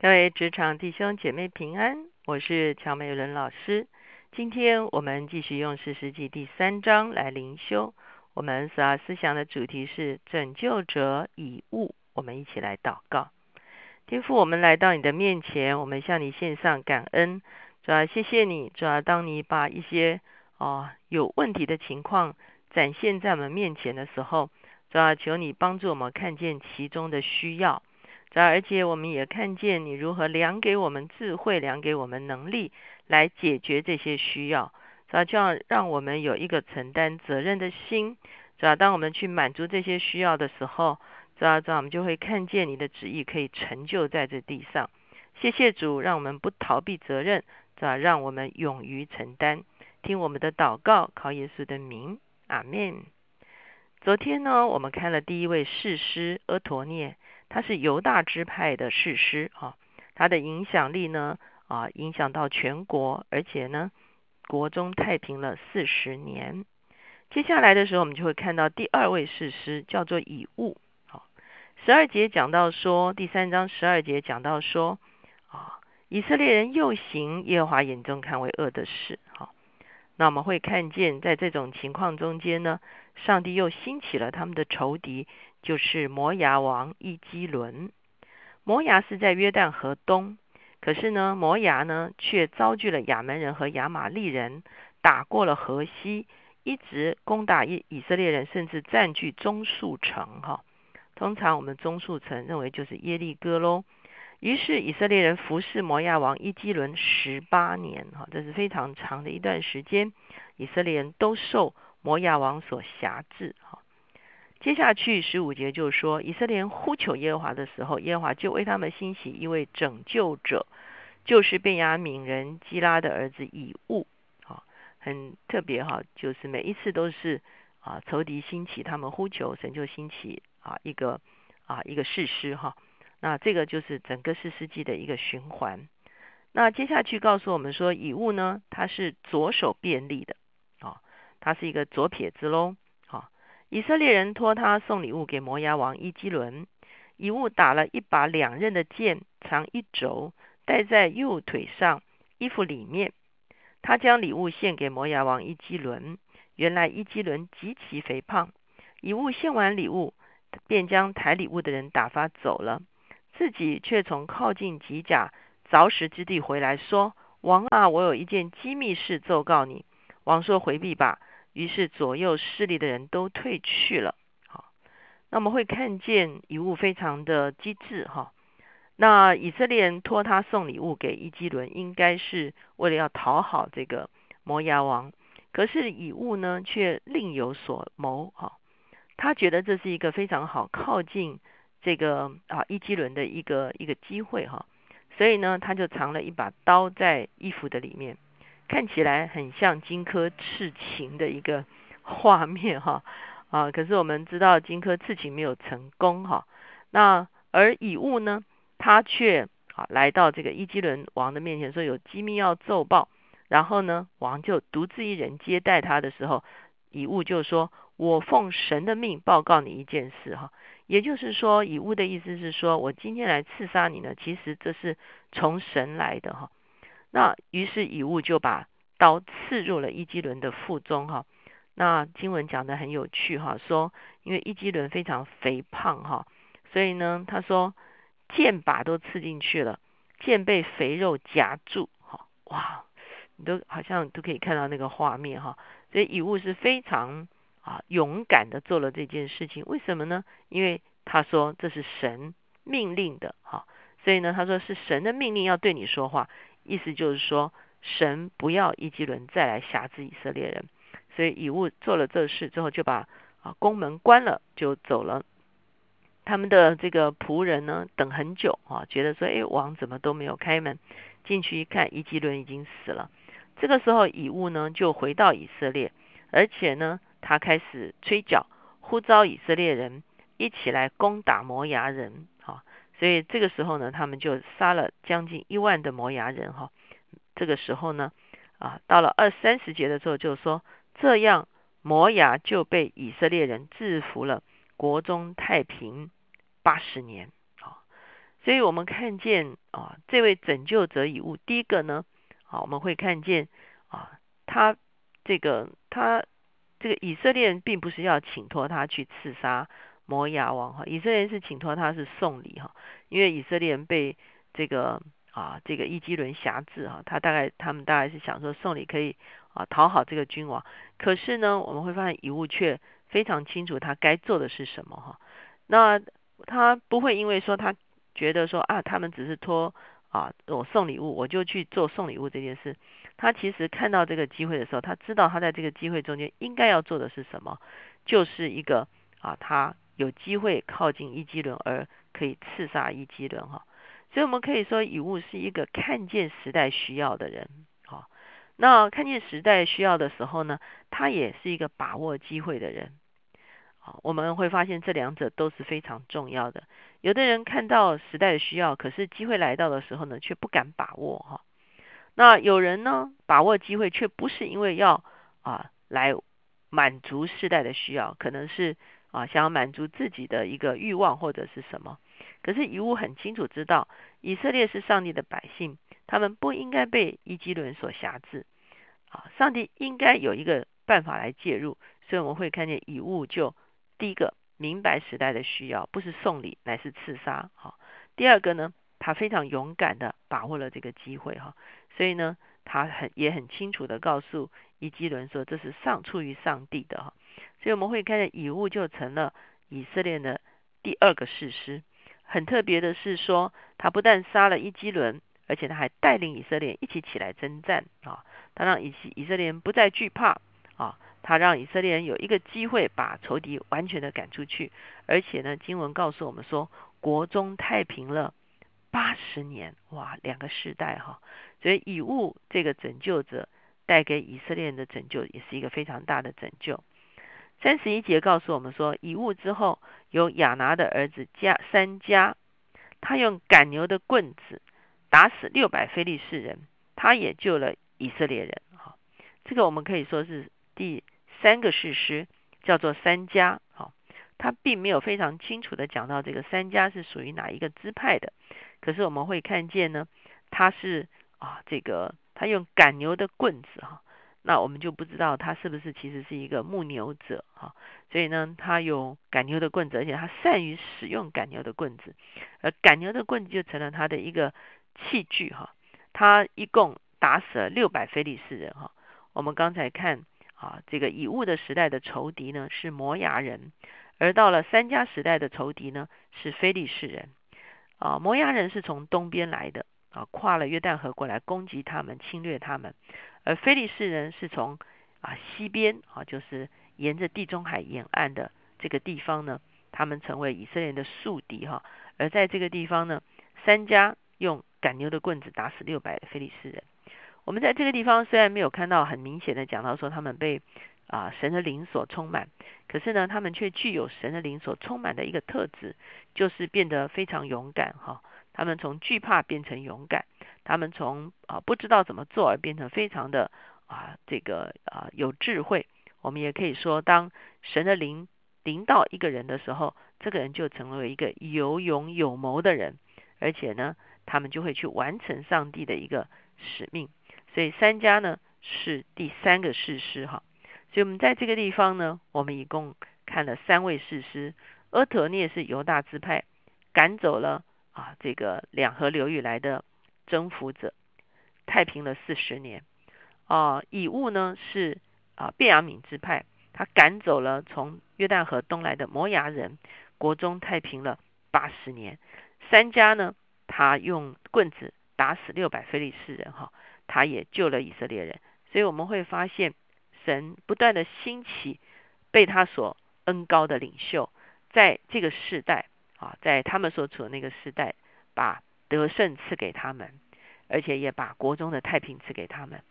各位职场弟兄姐妹平安，我是乔美伦老师。今天我们继续用四世纪第三章来灵修。我们所要思想的主题是拯救者以物。我们一起来祷告。天父，我们来到你的面前，我们向你献上感恩。主要谢谢你，主要当你把一些哦有问题的情况展现在我们面前的时候，主要求你帮助我们看见其中的需要。而且我们也看见你如何量给我们智慧，量给我们能力，来解决这些需要。主要就要让我们有一个承担责任的心。主要当我们去满足这些需要的时候，主要这样我们就会看见你的旨意可以成就在这地上。谢谢主，让我们不逃避责任，主要让我们勇于承担。听我们的祷告，靠耶稣的名，阿门。昨天呢，我们看了第一位士师阿陀涅。他是犹大支派的士师啊，他的影响力呢啊影响到全国，而且呢国中太平了四十年。接下来的时候，我们就会看到第二位士师叫做以物。好，十二节讲到说，第三章十二节讲到说啊，以色列人又行耶和华眼中看为恶的事。好，那我们会看见在这种情况中间呢，上帝又兴起了他们的仇敌。就是摩牙王伊基伦，摩牙是在约旦河东，可是呢，摩牙呢却遭拒了亚门人和亚玛利人，打过了河西，一直攻打以以色列人，甚至占据中树城。哈，通常我们中树城认为就是耶利哥喽。于是以色列人服侍摩亚王伊基伦十八年，哈，这是非常长的一段时间，以色列人都受摩亚王所辖制，哈。接下去十五节就说，以色列呼求耶和华的时候，耶和华就为他们兴起一位拯救者，就是便雅悯人基拉的儿子以物。啊，很特别哈，就是每一次都是啊仇敌兴起，他们呼求神就兴起啊一个啊一个事师哈。那这个就是整个四世纪的一个循环。那接下去告诉我们说，以物呢，它是左手便利的他，是一个左撇子喽。好以色列人托他送礼物给摩押王伊基伦，以物打了一把两刃的剑，长一轴，戴在右腿上衣服里面。他将礼物献给摩押王伊基伦。原来伊基伦极其肥胖。以物献完礼物，便将抬礼物的人打发走了，自己却从靠近吉甲凿石之地回来，说：“王啊，我有一件机密事奏告你。”王说：“回避吧。”于是左右势力的人都退去了。好，那我们会看见遗物非常的机智哈。那以色列人托他送礼物给伊基伦，应该是为了要讨好这个摩押王。可是以物呢，却另有所谋哈。他觉得这是一个非常好靠近这个啊伊基伦的一个一个机会哈。所以呢，他就藏了一把刀在衣服的里面。看起来很像荆轲刺秦的一个画面哈 啊，可是我们知道荆轲刺秦没有成功哈。那而乙物呢，他却啊来到这个伊基伦王的面前，说有机密要奏报。然后呢，王就独自一人接待他的时候，乙物就说：“我奉神的命报告你一件事哈。”也就是说，乙物的意思是说，我今天来刺杀你呢，其实这是从神来的哈。那于是以物就把刀刺入了伊基伦的腹中哈。那经文讲的很有趣哈，说因为伊基伦非常肥胖哈，所以呢他说剑把都刺进去了，剑被肥肉夹住哈，哇，你都好像都可以看到那个画面哈。所以以物是非常啊勇敢的做了这件事情，为什么呢？因为他说这是神命令的哈，所以呢他说是神的命令要对你说话。意思就是说，神不要伊基伦再来辖制以色列人，所以以物做了这事之后，就把啊宫门关了，就走了。他们的这个仆人呢，等很久啊，觉得说，哎，王怎么都没有开门？进去一看，伊基伦已经死了。这个时候，以物呢就回到以色列，而且呢，他开始吹角，呼召以色列人一起来攻打摩崖人。所以这个时候呢，他们就杀了将近一万的摩崖人哈。这个时候呢，啊，到了二三十节的时候，就说这样摩崖就被以色列人制服了，国中太平八十年啊。所以我们看见啊，这位拯救者以物，第一个呢，啊，我们会看见啊，他这个他这个以色列人并不是要请托他去刺杀摩亚王哈，以色列人是请托他是送礼哈，因为以色列人被这个啊这个伊基伦辖制哈，他大概他们大概是想说送礼可以啊讨好这个君王，可是呢，我们会发现以物却非常清楚他该做的是什么哈，那他不会因为说他。觉得说啊，他们只是托啊我送礼物，我就去做送礼物这件事。他其实看到这个机会的时候，他知道他在这个机会中间应该要做的是什么，就是一个啊，他有机会靠近伊基伦而可以刺杀伊基伦哈。所以我们可以说，以物是一个看见时代需要的人。好，那看见时代需要的时候呢，他也是一个把握机会的人。好我们会发现这两者都是非常重要的。有的人看到时代的需要，可是机会来到的时候呢，却不敢把握哈。那有人呢，把握机会却不是因为要啊来满足时代的需要，可能是啊想要满足自己的一个欲望或者是什么。可是以物很清楚知道，以色列是上帝的百姓，他们不应该被伊基伦所辖制啊。上帝应该有一个办法来介入，所以我们会看见以物就。第一个明白时代的需要，不是送礼，乃是刺杀。哈，第二个呢，他非常勇敢的把握了这个机会。哈，所以呢，他很也很清楚的告诉伊基伦说，这是上出于上帝的。哈，所以我们会看见以物就成了以色列的第二个事师。很特别的是说，他不但杀了伊基伦，而且他还带领以色列一起起来征战。啊，他让以以色列人不再惧怕。啊。他让以色列人有一个机会把仇敌完全的赶出去，而且呢，经文告诉我们说，国中太平了八十年，哇，两个世代哈，所以以物这个拯救者带给以色列人的拯救，也是一个非常大的拯救。三十一节告诉我们说，以物之后有亚拿的儿子加三加，他用赶牛的棍子打死六百非利士人，他也救了以色列人。哈，这个我们可以说是。第三个事实叫做三家，哈，他并没有非常清楚的讲到这个三家是属于哪一个支派的，可是我们会看见呢，他是啊，这个他用赶牛的棍子哈，那我们就不知道他是不是其实是一个牧牛者哈，所以呢，他有赶牛的棍子，而且他善于使用赶牛的棍子，而赶牛的棍子就成了他的一个器具哈，他一共打死了六百非利士人哈，我们刚才看。啊，这个以物的时代的仇敌呢是摩崖人，而到了三家时代的仇敌呢是非利士人。啊，摩崖人是从东边来的，啊，跨了约旦河过来攻击他们，侵略他们；而非利士人是从啊西边，啊，就是沿着地中海沿岸的这个地方呢，他们成为以色列的宿敌哈。而在这个地方呢，三家用赶牛的棍子打死六百的非利士人。我们在这个地方虽然没有看到很明显的讲到说他们被啊神的灵所充满，可是呢，他们却具有神的灵所充满的一个特质，就是变得非常勇敢哈。他们从惧怕变成勇敢，他们从啊不知道怎么做而变成非常的啊这个啊有智慧。我们也可以说，当神的灵临到一个人的时候，这个人就成为一个有勇有谋的人，而且呢，他们就会去完成上帝的一个使命。所以三家呢是第三个士师哈，所以我们在这个地方呢，我们一共看了三位士师。阿特涅是犹大支派赶走了啊这个两河流域来的征服者，太平了四十年。啊以物呢是啊便雅悯支派，他赶走了从约旦河东来的摩崖人，国中太平了八十年。三家呢，他用棍子打死六百非利士人哈。他也救了以色列人，所以我们会发现神不断的兴起被他所恩高的领袖，在这个世代啊，在他们所处的那个时代，把得胜赐给他们，而且也把国中的太平赐给他们。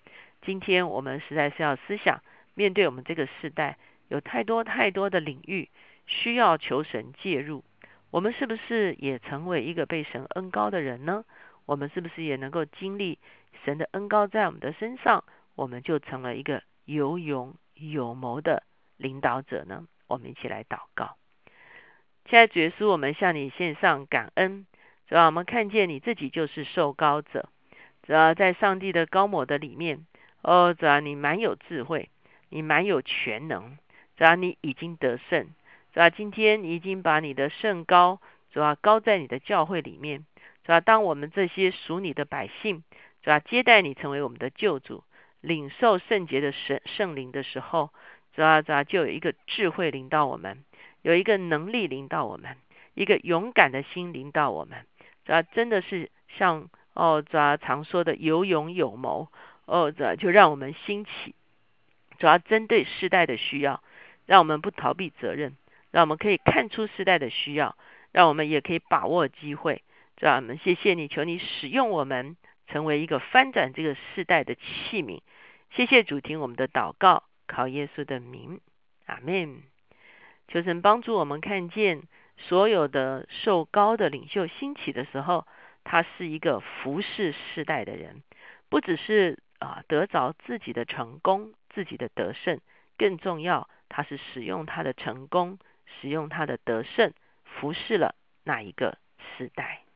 今天我们实在是要思想，面对我们这个时代，有太多太多的领域需要求神介入，我们是不是也成为一个被神恩高的人呢？我们是不是也能够经历？神的恩高在我们的身上，我们就成了一个有勇有谋的领导者呢。我们一起来祷告，现在主耶稣，我们向你献上感恩，主要我们看见你自己就是受高者，主要在上帝的高抹的里面，哦，主要你蛮有智慧，你蛮有全能，主要你已经得胜，主要今天你已经把你的圣高，主要高在你的教会里面，主要当我们这些属你的百姓，主要接待你成为我们的救主，领受圣洁的神圣灵的时候，主要主要就有一个智慧领导我们，有一个能力领导我们，一个勇敢的心领导我们。主要真的是像哦，主要常说的有勇有谋哦，主要就让我们兴起。主要针对时代的需要，让我们不逃避责任，让我们可以看出时代的需要，让我们也可以把握机会。主要我们谢谢你，求你使用我们，成为一个翻转这个时代的器皿。谢谢主听我们的祷告，靠耶稣的名，阿门。求神帮助我们看见。所有的受高的领袖兴起的时候，他是一个服侍世代的人，不只是啊得着自己的成功、自己的得胜，更重要，他是使用他的成功、使用他的得胜，服侍了那一个世代。